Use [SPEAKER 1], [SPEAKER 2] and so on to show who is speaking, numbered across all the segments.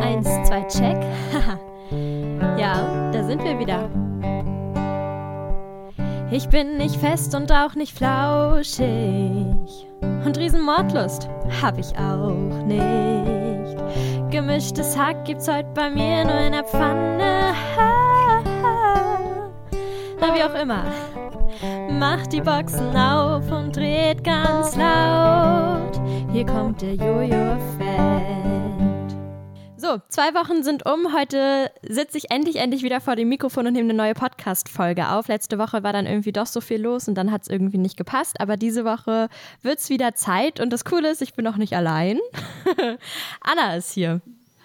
[SPEAKER 1] Eins, zwei, check. ja, da sind wir wieder. Ich bin nicht fest und auch nicht flauschig. Und Riesenmordlust hab ich auch nicht. Gemischtes Hack gibt's heute bei mir nur in der Pfanne. Na, wie auch immer. Macht die Boxen auf und dreht ganz laut. Hier kommt der Jojo-Effekt. So, zwei Wochen sind um. Heute sitze ich endlich, endlich wieder vor dem Mikrofon und nehme eine neue Podcast-Folge auf. Letzte Woche war dann irgendwie doch so viel los und dann hat es irgendwie nicht gepasst. Aber diese Woche wird es wieder Zeit und das Coole ist, ich bin noch nicht allein. Anna ist hier.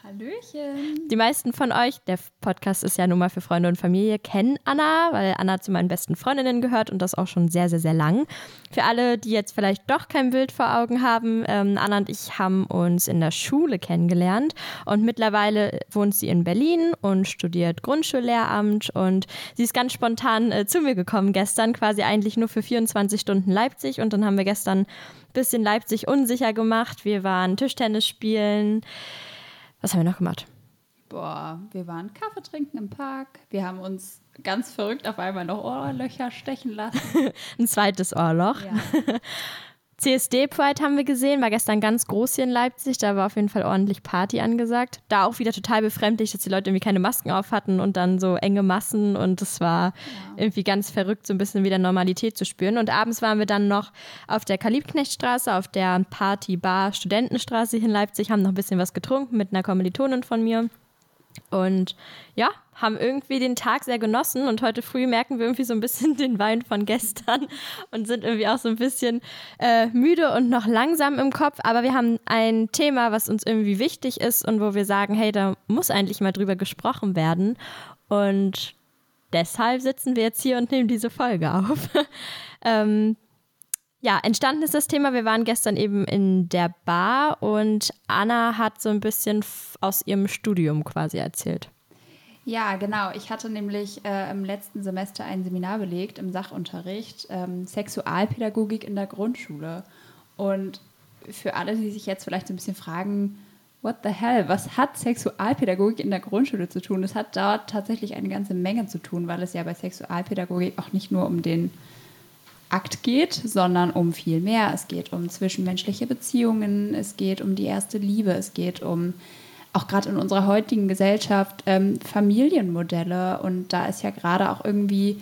[SPEAKER 2] Hallöchen.
[SPEAKER 1] Die meisten von euch, der Podcast ist ja nun mal für Freunde und Familie, kennen Anna, weil Anna zu meinen besten Freundinnen gehört und das auch schon sehr, sehr, sehr lang. Für alle, die jetzt vielleicht doch kein Bild vor Augen haben, ähm, Anna und ich haben uns in der Schule kennengelernt und mittlerweile wohnt sie in Berlin und studiert Grundschullehramt und sie ist ganz spontan äh, zu mir gekommen gestern, quasi eigentlich nur für 24 Stunden Leipzig und dann haben wir gestern ein bisschen Leipzig unsicher gemacht. Wir waren Tischtennis spielen. Was haben wir noch gemacht?
[SPEAKER 2] Boah, wir waren Kaffee trinken im Park. Wir haben uns ganz verrückt auf einmal noch Ohrlöcher stechen lassen.
[SPEAKER 1] Ein zweites Ohrloch. Ja. CSD Pride haben wir gesehen, war gestern ganz groß hier in Leipzig. Da war auf jeden Fall ordentlich Party angesagt. Da auch wieder total befremdlich, dass die Leute irgendwie keine Masken auf hatten und dann so enge Massen. Und es war ja. irgendwie ganz verrückt, so ein bisschen wieder Normalität zu spüren. Und abends waren wir dann noch auf der Kalibknechtstraße, auf der Party Bar Studentenstraße hier in Leipzig, haben noch ein bisschen was getrunken mit einer Kommilitonin von mir. Und ja, haben irgendwie den Tag sehr genossen und heute früh merken wir irgendwie so ein bisschen den Wein von gestern und sind irgendwie auch so ein bisschen äh, müde und noch langsam im Kopf. Aber wir haben ein Thema, was uns irgendwie wichtig ist und wo wir sagen, hey, da muss eigentlich mal drüber gesprochen werden. Und deshalb sitzen wir jetzt hier und nehmen diese Folge auf. ähm, ja, entstanden ist das Thema. Wir waren gestern eben in der Bar und Anna hat so ein bisschen aus ihrem Studium quasi erzählt.
[SPEAKER 2] Ja, genau. Ich hatte nämlich äh, im letzten Semester ein Seminar belegt im Sachunterricht ähm, Sexualpädagogik in der Grundschule. Und für alle, die sich jetzt vielleicht ein bisschen fragen, what the hell, was hat Sexualpädagogik in der Grundschule zu tun? Es hat dort tatsächlich eine ganze Menge zu tun, weil es ja bei Sexualpädagogik auch nicht nur um den Akt geht, sondern um viel mehr. Es geht um zwischenmenschliche Beziehungen, es geht um die erste Liebe, es geht um auch gerade in unserer heutigen Gesellschaft ähm, Familienmodelle. Und da ist ja gerade auch irgendwie,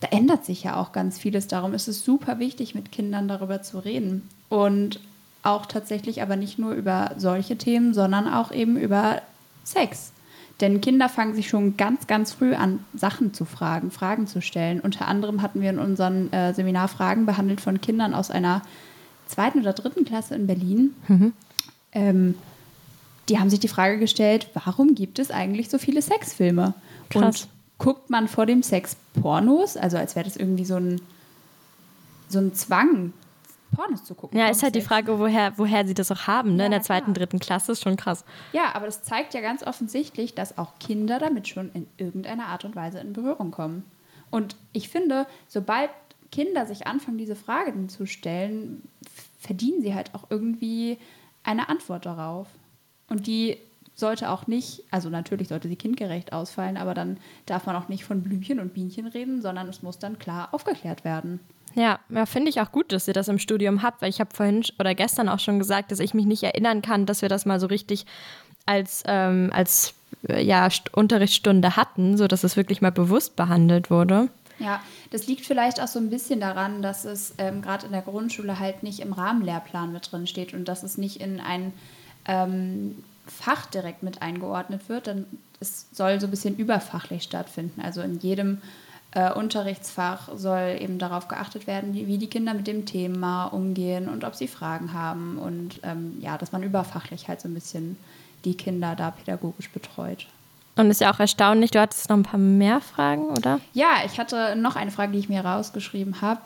[SPEAKER 2] da ändert sich ja auch ganz vieles. Darum ist es super wichtig, mit Kindern darüber zu reden. Und auch tatsächlich aber nicht nur über solche Themen, sondern auch eben über Sex. Denn Kinder fangen sich schon ganz, ganz früh an, Sachen zu fragen, Fragen zu stellen. Unter anderem hatten wir in unserem äh, Seminar Fragen behandelt von Kindern aus einer zweiten oder dritten Klasse in Berlin. Mhm. Ähm, die haben sich die Frage gestellt, warum gibt es eigentlich so viele Sexfilme? Krass. Und guckt man vor dem Sex Pornos, also als wäre das irgendwie so ein, so ein Zwang, Pornos zu gucken.
[SPEAKER 1] Ja, ist halt die Frage, woher, woher sie das auch haben, ne? Ja, in der zweiten, klar. dritten Klasse, ist schon krass.
[SPEAKER 2] Ja, aber das zeigt ja ganz offensichtlich, dass auch Kinder damit schon in irgendeiner Art und Weise in Berührung kommen. Und ich finde, sobald Kinder sich anfangen, diese Fragen zu stellen, verdienen sie halt auch irgendwie eine Antwort darauf. Und die sollte auch nicht, also natürlich sollte sie kindgerecht ausfallen, aber dann darf man auch nicht von Blümchen und Bienchen reden, sondern es muss dann klar aufgeklärt werden.
[SPEAKER 1] Ja, ja finde ich auch gut, dass ihr das im Studium habt, weil ich habe vorhin oder gestern auch schon gesagt, dass ich mich nicht erinnern kann, dass wir das mal so richtig als, ähm, als äh, ja, Unterrichtsstunde hatten, sodass es wirklich mal bewusst behandelt wurde.
[SPEAKER 2] Ja, das liegt vielleicht auch so ein bisschen daran, dass es ähm, gerade in der Grundschule halt nicht im Rahmenlehrplan mit drin steht und dass es nicht in ein ähm, Fach direkt mit eingeordnet wird, dann es soll so ein bisschen überfachlich stattfinden. Also in jedem äh, Unterrichtsfach soll eben darauf geachtet werden, wie, wie, die Kinder mit dem Thema umgehen und ob sie Fragen haben und ähm, ja, dass man überfachlich halt so ein bisschen die Kinder da pädagogisch betreut.
[SPEAKER 1] Und ist ja auch erstaunlich, du hattest noch ein paar mehr Fragen, oder?
[SPEAKER 2] Ja, ich hatte noch eine Frage, die ich mir rausgeschrieben habe.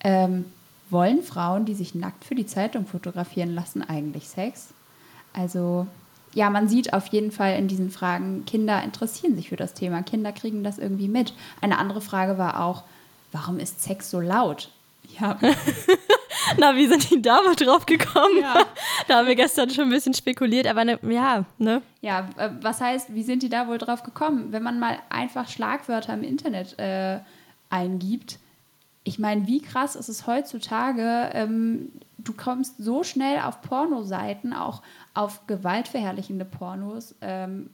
[SPEAKER 2] Ähm, wollen Frauen, die sich nackt für die Zeitung fotografieren lassen, eigentlich Sex? Also ja, man sieht auf jeden Fall in diesen Fragen, Kinder interessieren sich für das Thema, Kinder kriegen das irgendwie mit. Eine andere Frage war auch, warum ist Sex so laut?
[SPEAKER 1] Ja. Na, wie sind die da wohl drauf gekommen? Ja. da haben wir gestern schon ein bisschen spekuliert, aber ne, ja, ne?
[SPEAKER 2] Ja, äh, was heißt, wie sind die da wohl drauf gekommen? Wenn man mal einfach Schlagwörter im Internet äh, eingibt, ich meine, wie krass ist es heutzutage, ähm, du kommst so schnell auf Pornoseiten, auch auf gewaltverherrlichende Pornos. Ähm,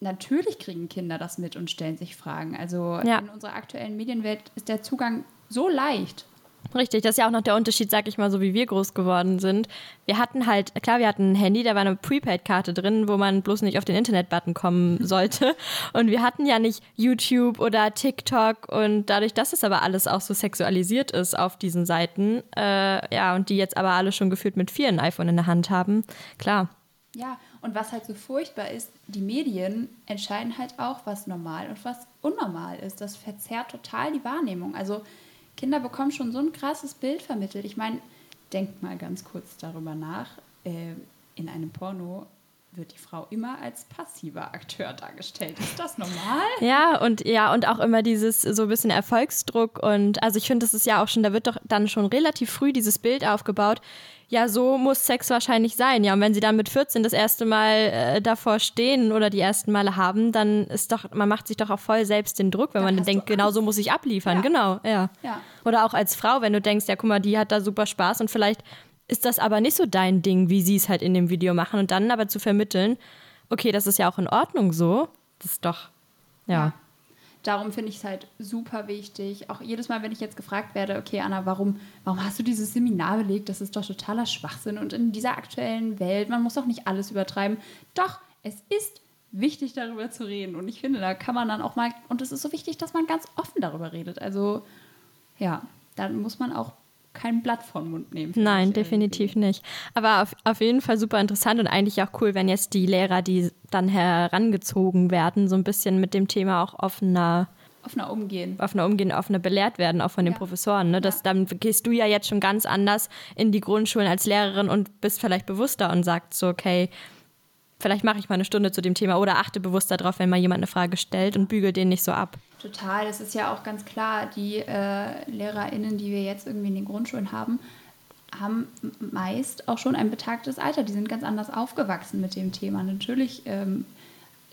[SPEAKER 2] natürlich kriegen Kinder das mit und stellen sich Fragen. Also ja. in unserer aktuellen Medienwelt ist der Zugang so leicht.
[SPEAKER 1] Richtig, das ist ja auch noch der Unterschied, sag ich mal, so wie wir groß geworden sind. Wir hatten halt, klar, wir hatten ein Handy, da war eine Prepaid-Karte drin, wo man bloß nicht auf den Internet-Button kommen sollte. Und wir hatten ja nicht YouTube oder TikTok und dadurch, dass es aber alles auch so sexualisiert ist auf diesen Seiten, äh, ja, und die jetzt aber alle schon gefühlt mit vier ein iPhone in der Hand haben, klar.
[SPEAKER 2] Ja, und was halt so furchtbar ist, die Medien entscheiden halt auch, was normal und was unnormal ist. Das verzerrt total die Wahrnehmung. Also Kinder bekommen schon so ein krasses Bild vermittelt. Ich meine, denkt mal ganz kurz darüber nach. Äh, in einem Porno wird die Frau immer als passiver Akteur dargestellt. Ist das normal?
[SPEAKER 1] Ja, und ja, und auch immer dieses so ein bisschen Erfolgsdruck und also ich finde, das ist ja auch schon, da wird doch dann schon relativ früh dieses Bild aufgebaut. Ja, so muss Sex wahrscheinlich sein. Ja, und wenn sie dann mit 14 das erste Mal äh, davor stehen oder die ersten Male haben, dann ist doch, man macht sich doch auch voll selbst den Druck, wenn da man denkt, genau so muss ich abliefern. Ja. Genau, ja. ja. Oder auch als Frau, wenn du denkst, ja, guck mal, die hat da super Spaß und vielleicht ist das aber nicht so dein Ding, wie sie es halt in dem Video machen. Und dann aber zu vermitteln, okay, das ist ja auch in Ordnung so, das ist doch, ja. ja.
[SPEAKER 2] Darum finde ich es halt super wichtig. Auch jedes Mal, wenn ich jetzt gefragt werde, okay, Anna, warum, warum hast du dieses Seminar belegt? Das ist doch totaler Schwachsinn. Und in dieser aktuellen Welt, man muss doch nicht alles übertreiben. Doch, es ist wichtig, darüber zu reden. Und ich finde, da kann man dann auch mal, und es ist so wichtig, dass man ganz offen darüber redet. Also, ja, dann muss man auch kein Blatt vom Mund nehmen.
[SPEAKER 1] Nein, definitiv irgendwie. nicht. Aber auf, auf jeden Fall super interessant und eigentlich auch cool, wenn jetzt die Lehrer, die dann herangezogen werden, so ein bisschen mit dem Thema auch offener
[SPEAKER 2] offener umgehen.
[SPEAKER 1] Offener umgehen, offener belehrt werden, auch von den ja. Professoren. Ne? Das, ja. Dann gehst du ja jetzt schon ganz anders in die Grundschulen als Lehrerin und bist vielleicht bewusster und sagst so, okay, vielleicht mache ich mal eine Stunde zu dem Thema oder achte bewusster darauf, wenn mal jemand eine Frage stellt und bügel den nicht so ab.
[SPEAKER 2] Total, es ist ja auch ganz klar, die äh, LehrerInnen, die wir jetzt irgendwie in den Grundschulen haben, haben meist auch schon ein betagtes Alter. Die sind ganz anders aufgewachsen mit dem Thema. Natürlich ähm,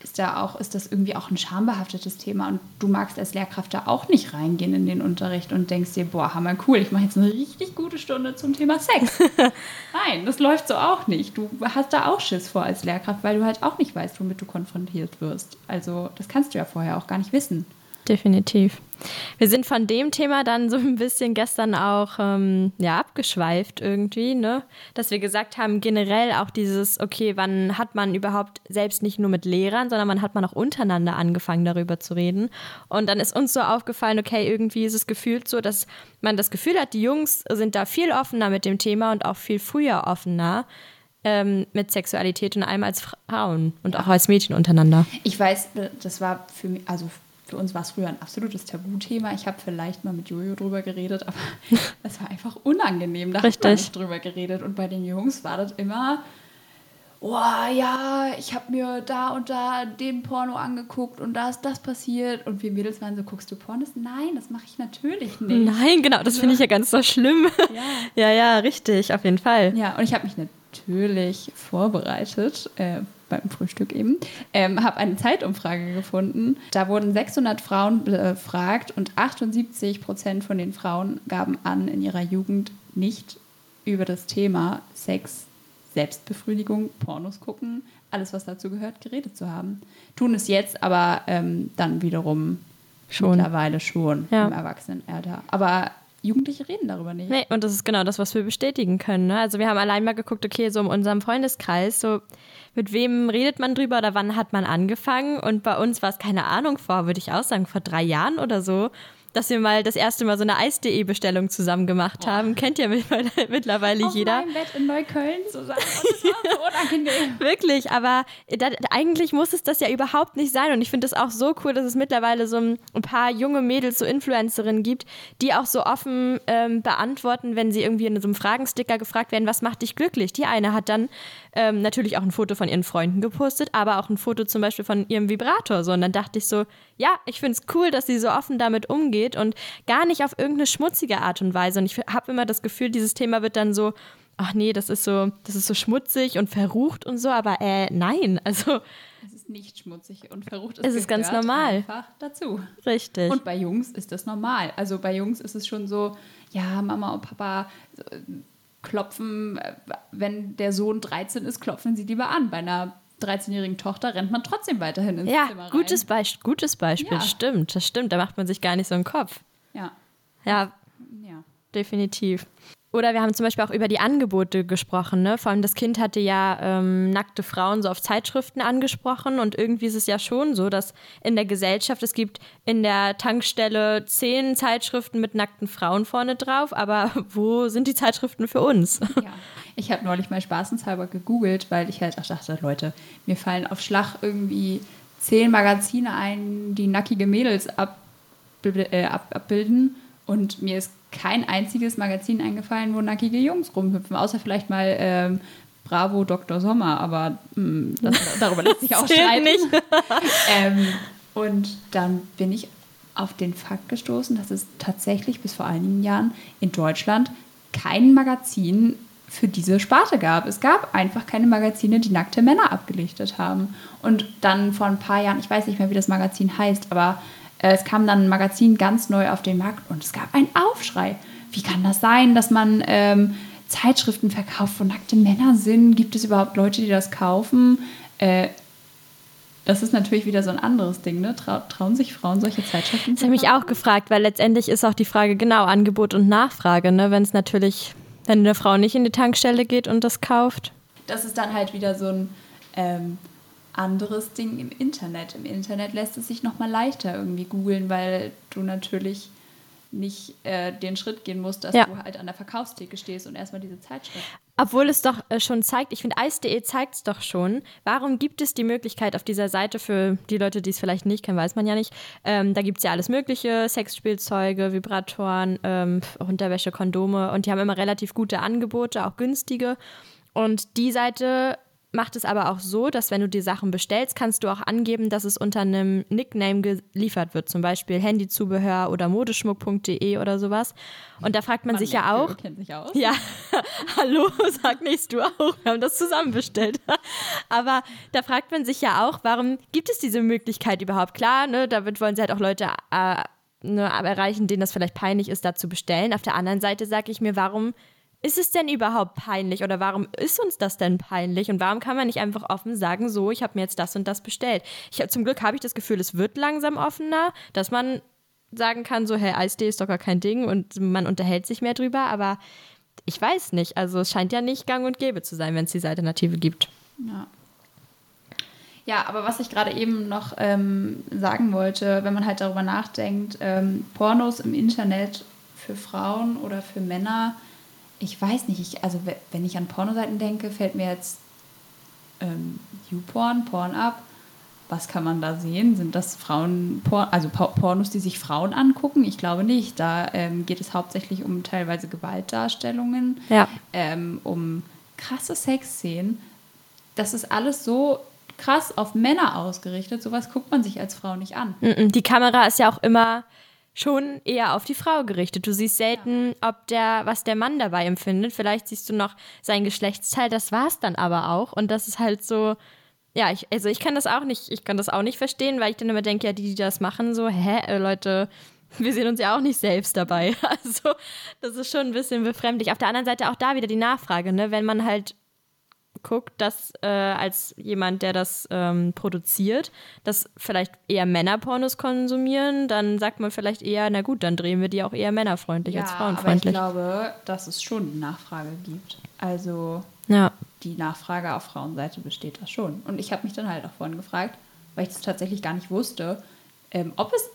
[SPEAKER 2] ist da auch, ist das irgendwie auch ein schambehaftetes Thema und du magst als Lehrkraft da auch nicht reingehen in den Unterricht und denkst dir, boah, hammer cool, ich mache jetzt eine richtig gute Stunde zum Thema Sex. Nein, das läuft so auch nicht. Du hast da auch Schiss vor als Lehrkraft, weil du halt auch nicht weißt, womit du konfrontiert wirst. Also das kannst du ja vorher auch gar nicht wissen.
[SPEAKER 1] Definitiv. Wir sind von dem Thema dann so ein bisschen gestern auch ähm, ja, abgeschweift irgendwie, ne? Dass wir gesagt haben, generell auch dieses, okay, wann hat man überhaupt selbst nicht nur mit Lehrern, sondern wann hat man auch untereinander angefangen, darüber zu reden. Und dann ist uns so aufgefallen, okay, irgendwie ist es gefühlt so, dass man das Gefühl hat, die Jungs sind da viel offener mit dem Thema und auch viel früher offener ähm, mit Sexualität und allem als Frauen und auch als Mädchen untereinander.
[SPEAKER 2] Ich weiß, das war für mich, also für uns war es früher ein absolutes Tabuthema. Ich habe vielleicht mal mit Jojo drüber geredet, aber es war einfach unangenehm. Da Richtig. hat man nicht drüber geredet. Und bei den Jungs war das immer, oh ja, ich habe mir da und da den Porno angeguckt und da ist das passiert. Und wir Mädels waren so, guckst du Pornos? Nein, das mache ich natürlich nicht.
[SPEAKER 1] Nein, genau, das finde ich ja ganz so schlimm. Ja. ja, ja, richtig, auf jeden Fall.
[SPEAKER 2] Ja, und ich habe mich natürlich vorbereitet. Äh, beim Frühstück eben, ähm, habe eine Zeitumfrage gefunden. Da wurden 600 Frauen befragt und 78 Prozent von den Frauen gaben an, in ihrer Jugend nicht über das Thema Sex, Selbstbefriedigung, Pornos gucken, alles, was dazu gehört, geredet zu haben. Tun es jetzt aber ähm, dann wiederum schon. mittlerweile schon ja. im Erwachsenenalter. Aber Jugendliche reden darüber nicht.
[SPEAKER 1] Nee, und das ist genau das, was wir bestätigen können. Ne? Also wir haben allein mal geguckt, okay, so in unserem Freundeskreis, so mit wem redet man drüber oder wann hat man angefangen? Und bei uns war es keine Ahnung vor, würde ich auch sagen, vor drei Jahren oder so dass wir mal das erste Mal so eine Eis.de-Bestellung zusammen gemacht Boah. haben. Kennt ja mittlerweile Auf jeder.
[SPEAKER 2] Auf Bett in Neukölln zusammen. Das war so unangenehm.
[SPEAKER 1] Wirklich, aber da, eigentlich muss es das ja überhaupt nicht sein. Und ich finde es auch so cool, dass es mittlerweile so ein, paar junge Mädels, so Influencerinnen gibt, die auch so offen ähm, beantworten, wenn sie irgendwie in so einem Fragensticker gefragt werden, was macht dich glücklich? Die eine hat dann ähm, natürlich auch ein Foto von ihren Freunden gepostet, aber auch ein Foto zum Beispiel von ihrem Vibrator. So. Und dann dachte ich so, ja, ich finde es cool, dass sie so offen damit umgeht geht und gar nicht auf irgendeine schmutzige Art und Weise. Und ich habe immer das Gefühl, dieses Thema wird dann so, ach nee, das ist so, das ist so schmutzig und verrucht und so, aber äh, nein, also.
[SPEAKER 2] Es ist nicht schmutzig und verrucht.
[SPEAKER 1] Es, es ist ganz normal.
[SPEAKER 2] Einfach dazu.
[SPEAKER 1] Richtig.
[SPEAKER 2] Und bei Jungs ist das normal. Also bei Jungs ist es schon so, ja, Mama und Papa äh, klopfen, äh, wenn der Sohn 13 ist, klopfen sie lieber an. Bei einer 13-jährigen Tochter rennt man trotzdem weiterhin ins
[SPEAKER 1] ja,
[SPEAKER 2] Zimmer rein.
[SPEAKER 1] Gutes, Beisp gutes Beispiel, ja. stimmt, das stimmt. Da macht man sich gar nicht so einen Kopf.
[SPEAKER 2] Ja.
[SPEAKER 1] Ja, ja. definitiv. Oder wir haben zum Beispiel auch über die Angebote gesprochen. Ne? Vor allem das Kind hatte ja ähm, nackte Frauen so auf Zeitschriften angesprochen. Und irgendwie ist es ja schon so, dass in der Gesellschaft, es gibt in der Tankstelle zehn Zeitschriften mit nackten Frauen vorne drauf. Aber wo sind die Zeitschriften für uns?
[SPEAKER 2] Ja. Ich habe neulich mal spaßenshalber gegoogelt, weil ich halt auch dachte, Leute, mir fallen auf Schlag irgendwie zehn Magazine ein, die nackige Mädels ab, äh, ab, abbilden. Und mir ist kein einziges Magazin eingefallen, wo nackige Jungs rumhüpfen, außer vielleicht mal ähm, Bravo Dr. Sommer, aber mh, hm, das, darüber lässt sich auch streiten. ähm, und dann bin ich auf den Fakt gestoßen, dass es tatsächlich bis vor einigen Jahren in Deutschland kein Magazin für diese Sparte gab. Es gab einfach keine Magazine, die nackte Männer abgelichtet haben. Und dann vor ein paar Jahren, ich weiß nicht mehr, wie das Magazin heißt, aber äh, es kam dann ein Magazin ganz neu auf den Markt und es gab einen Aufschrei. Wie kann das sein, dass man ähm, Zeitschriften verkauft, wo nackte Männer sind? Gibt es überhaupt Leute, die das kaufen? Äh, das ist natürlich wieder so ein anderes Ding, ne? Trau trauen sich Frauen solche Zeitschriften?
[SPEAKER 1] Das habe ich mich auch gefragt, weil letztendlich ist auch die Frage genau Angebot und Nachfrage, ne? Wenn es natürlich, wenn eine Frau nicht in die Tankstelle geht und das kauft.
[SPEAKER 2] Das ist dann halt wieder so ein ähm, anderes Ding im Internet. Im Internet lässt es sich noch mal leichter irgendwie googeln, weil du natürlich nicht äh, den Schritt gehen musst, dass ja. du halt an der Verkaufstheke stehst und erstmal diese Zeitschrift.
[SPEAKER 1] Obwohl es doch äh, schon zeigt, ich finde, Eis.de zeigt es doch schon. Warum gibt es die Möglichkeit auf dieser Seite für die Leute, die es vielleicht nicht kennen, weiß man ja nicht. Ähm, da gibt es ja alles Mögliche: Sexspielzeuge, Vibratoren, ähm, Unterwäsche, Kondome und die haben immer relativ gute Angebote, auch günstige. Und die Seite macht es aber auch so, dass wenn du die Sachen bestellst, kannst du auch angeben, dass es unter einem Nickname geliefert wird, zum Beispiel Handyzubehör oder modeschmuck.de oder sowas. Und da fragt man, man sich ja auch.
[SPEAKER 2] Kennt sich aus.
[SPEAKER 1] Ja, hallo, sag nicht du auch. Wir haben das zusammen bestellt. aber da fragt man sich ja auch, warum gibt es diese Möglichkeit überhaupt? Klar, ne, damit wollen sie halt auch Leute äh, ne, erreichen, denen das vielleicht peinlich ist, da zu bestellen. Auf der anderen Seite sage ich mir, warum ist es denn überhaupt peinlich oder warum ist uns das denn peinlich und warum kann man nicht einfach offen sagen, so, ich habe mir jetzt das und das bestellt? Ich, zum Glück habe ich das Gefühl, es wird langsam offener, dass man sagen kann, so, hey, Eisdee ist doch gar kein Ding und man unterhält sich mehr drüber, aber ich weiß nicht. Also es scheint ja nicht gang und gäbe zu sein, wenn es diese Alternative gibt.
[SPEAKER 2] Ja. Ja, aber was ich gerade eben noch ähm, sagen wollte, wenn man halt darüber nachdenkt, ähm, Pornos im Internet für Frauen oder für Männer, ich weiß nicht, ich, also wenn ich an Pornoseiten denke, fällt mir jetzt ähm, YouPorn, Pornhub. Was kann man da sehen? Sind das Frauen, also Pornos, die sich Frauen angucken? Ich glaube nicht. Da ähm, geht es hauptsächlich um teilweise Gewaltdarstellungen,
[SPEAKER 1] ja.
[SPEAKER 2] ähm, um krasse Sexszenen. Das ist alles so krass auf Männer ausgerichtet. Sowas guckt man sich als Frau nicht an.
[SPEAKER 1] Die Kamera ist ja auch immer schon eher auf die Frau gerichtet. Du siehst selten, ob der, was der Mann dabei empfindet. Vielleicht siehst du noch sein Geschlechtsteil, das war es dann aber auch. Und das ist halt so, ja, ich, also ich kann das auch nicht, ich kann das auch nicht verstehen, weil ich dann immer denke, ja, die, die das machen, so, hä, äh, Leute, wir sehen uns ja auch nicht selbst dabei. Also, das ist schon ein bisschen befremdlich. Auf der anderen Seite auch da wieder die Nachfrage, ne? Wenn man halt guckt, dass äh, als jemand, der das ähm, produziert, dass vielleicht eher Männerpornos konsumieren, dann sagt man vielleicht eher, na gut, dann drehen wir die auch eher männerfreundlich
[SPEAKER 2] ja,
[SPEAKER 1] als frauenfreundlich.
[SPEAKER 2] Aber ich glaube, dass es schon Nachfrage gibt. Also
[SPEAKER 1] ja.
[SPEAKER 2] die Nachfrage auf Frauenseite besteht da schon. Und ich habe mich dann halt auch vorhin gefragt, weil ich das tatsächlich gar nicht wusste, ähm, ob es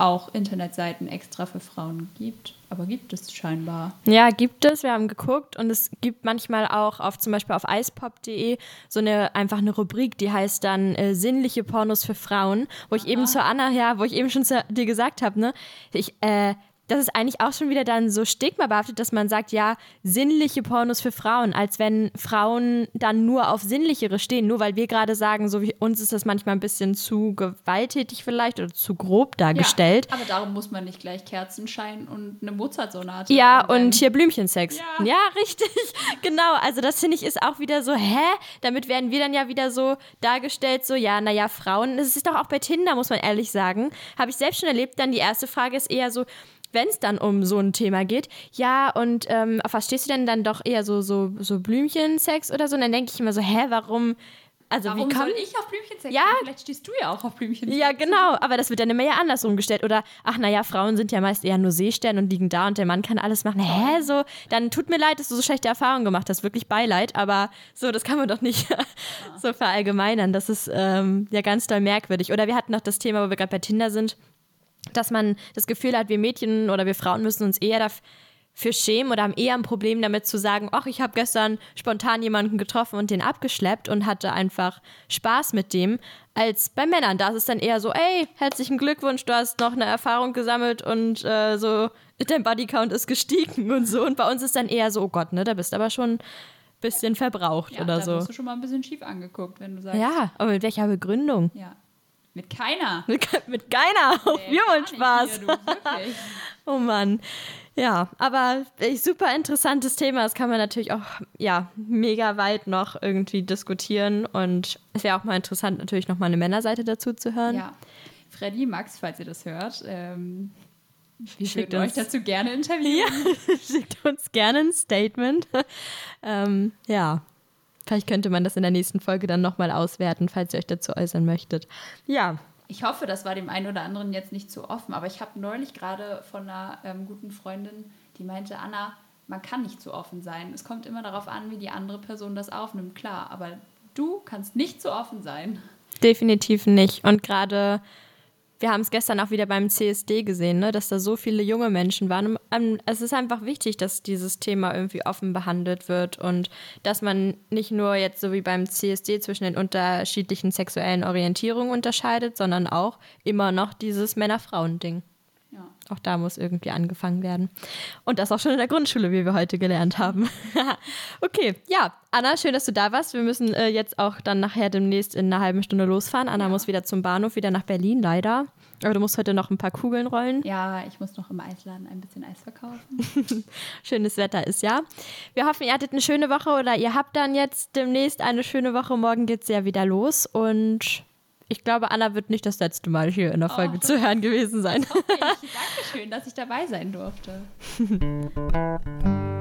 [SPEAKER 2] auch Internetseiten extra für Frauen gibt. Aber gibt es scheinbar.
[SPEAKER 1] Ja, gibt es. Wir haben geguckt und es gibt manchmal auch auf zum Beispiel auf eispop.de so eine einfach eine Rubrik, die heißt dann äh, sinnliche Pornos für Frauen, wo ich Aha. eben zu Anna, ja, wo ich eben schon zu dir gesagt habe, ne, ich, äh, das ist eigentlich auch schon wieder dann so stigmabehaftet, dass man sagt, ja, sinnliche Pornos für Frauen, als wenn Frauen dann nur auf sinnlichere stehen, nur weil wir gerade sagen, so wie uns ist das manchmal ein bisschen zu gewalttätig vielleicht oder zu grob dargestellt.
[SPEAKER 2] Ja, aber darum muss man nicht gleich Kerzenschein und eine Mozart-Sonate.
[SPEAKER 1] Ja, und hier Blümchensex. Ja, ja richtig. genau. Also das finde ich ist auch wieder so, hä? Damit werden wir dann ja wieder so dargestellt, so, ja, naja, Frauen, es ist doch auch bei Tinder, muss man ehrlich sagen, habe ich selbst schon erlebt, dann die erste Frage ist eher so, wenn es dann um so ein Thema geht, ja, und ähm, auf was stehst du denn dann doch eher so, so, so Blümchensex oder so? Und dann denke ich immer so, hä, warum?
[SPEAKER 2] Also Warum wie soll ich auf Blümchensex?
[SPEAKER 1] Ja,
[SPEAKER 2] vielleicht stehst du ja auch auf Blümchensex.
[SPEAKER 1] Ja, genau, aber das wird dann immer ja andersrum gestellt. Oder, ach naja, Frauen sind ja meist eher nur Seestern und liegen da und der Mann kann alles machen. Hä, so, dann tut mir leid, dass du so schlechte Erfahrungen gemacht hast. Wirklich Beileid, aber so, das kann man doch nicht so verallgemeinern. Das ist ähm, ja ganz doll merkwürdig. Oder wir hatten noch das Thema, wo wir gerade bei Tinder sind dass man das Gefühl hat, wir Mädchen oder wir Frauen müssen uns eher dafür schämen oder haben eher ein Problem damit zu sagen, ach, ich habe gestern spontan jemanden getroffen und den abgeschleppt und hatte einfach Spaß mit dem, als bei Männern. Da ist es dann eher so, ey, herzlichen Glückwunsch, du hast noch eine Erfahrung gesammelt und äh, so, dein Bodycount ist gestiegen und so. Und bei uns ist dann eher so, oh Gott, ne, da bist aber schon ein bisschen verbraucht
[SPEAKER 2] ja,
[SPEAKER 1] oder so. Da
[SPEAKER 2] wirst du schon mal ein bisschen schief angeguckt, wenn du sagst.
[SPEAKER 1] Ja, aber mit welcher Begründung?
[SPEAKER 2] Ja. Mit keiner.
[SPEAKER 1] Mit, mit keiner. Nee, Wir wollen Spaß. Hier, du, oh Mann. Ja, aber super interessantes Thema. Das kann man natürlich auch ja mega weit noch irgendwie diskutieren und es wäre auch mal interessant natürlich noch mal eine Männerseite dazu zu hören.
[SPEAKER 2] Ja, Freddy, Max, falls ihr das hört, ähm, wir schickt euch dazu gerne interviewen.
[SPEAKER 1] Ja, schickt uns gerne ein Statement. ähm, ja, Vielleicht könnte man das in der nächsten Folge dann nochmal auswerten, falls ihr euch dazu äußern möchtet. Ja.
[SPEAKER 2] Ich hoffe, das war dem einen oder anderen jetzt nicht zu offen, aber ich habe neulich gerade von einer ähm, guten Freundin, die meinte, Anna, man kann nicht zu offen sein. Es kommt immer darauf an, wie die andere Person das aufnimmt, klar, aber du kannst nicht zu offen sein.
[SPEAKER 1] Definitiv nicht. Und gerade wir haben es gestern auch wieder beim CSD gesehen, ne, dass da so viele junge Menschen waren. Ähm, es ist einfach wichtig, dass dieses Thema irgendwie offen behandelt wird und dass man nicht nur jetzt so wie beim CSD zwischen den unterschiedlichen sexuellen Orientierungen unterscheidet, sondern auch immer noch dieses Männer-Frauen-Ding. Auch da muss irgendwie angefangen werden. Und das auch schon in der Grundschule, wie wir heute gelernt haben. okay, ja, Anna, schön, dass du da warst. Wir müssen äh, jetzt auch dann nachher demnächst in einer halben Stunde losfahren. Anna ja. muss wieder zum Bahnhof, wieder nach Berlin, leider. Aber du musst heute noch ein paar Kugeln rollen.
[SPEAKER 2] Ja, ich muss noch im Eisladen ein bisschen Eis verkaufen.
[SPEAKER 1] Schönes Wetter ist ja. Wir hoffen, ihr hattet eine schöne Woche oder ihr habt dann jetzt demnächst eine schöne Woche. Morgen geht es ja wieder los und ich glaube, Anna wird nicht das letzte Mal hier in der Folge oh, zu hören gewesen sein.
[SPEAKER 2] Dankeschön, dass ich dabei sein durfte.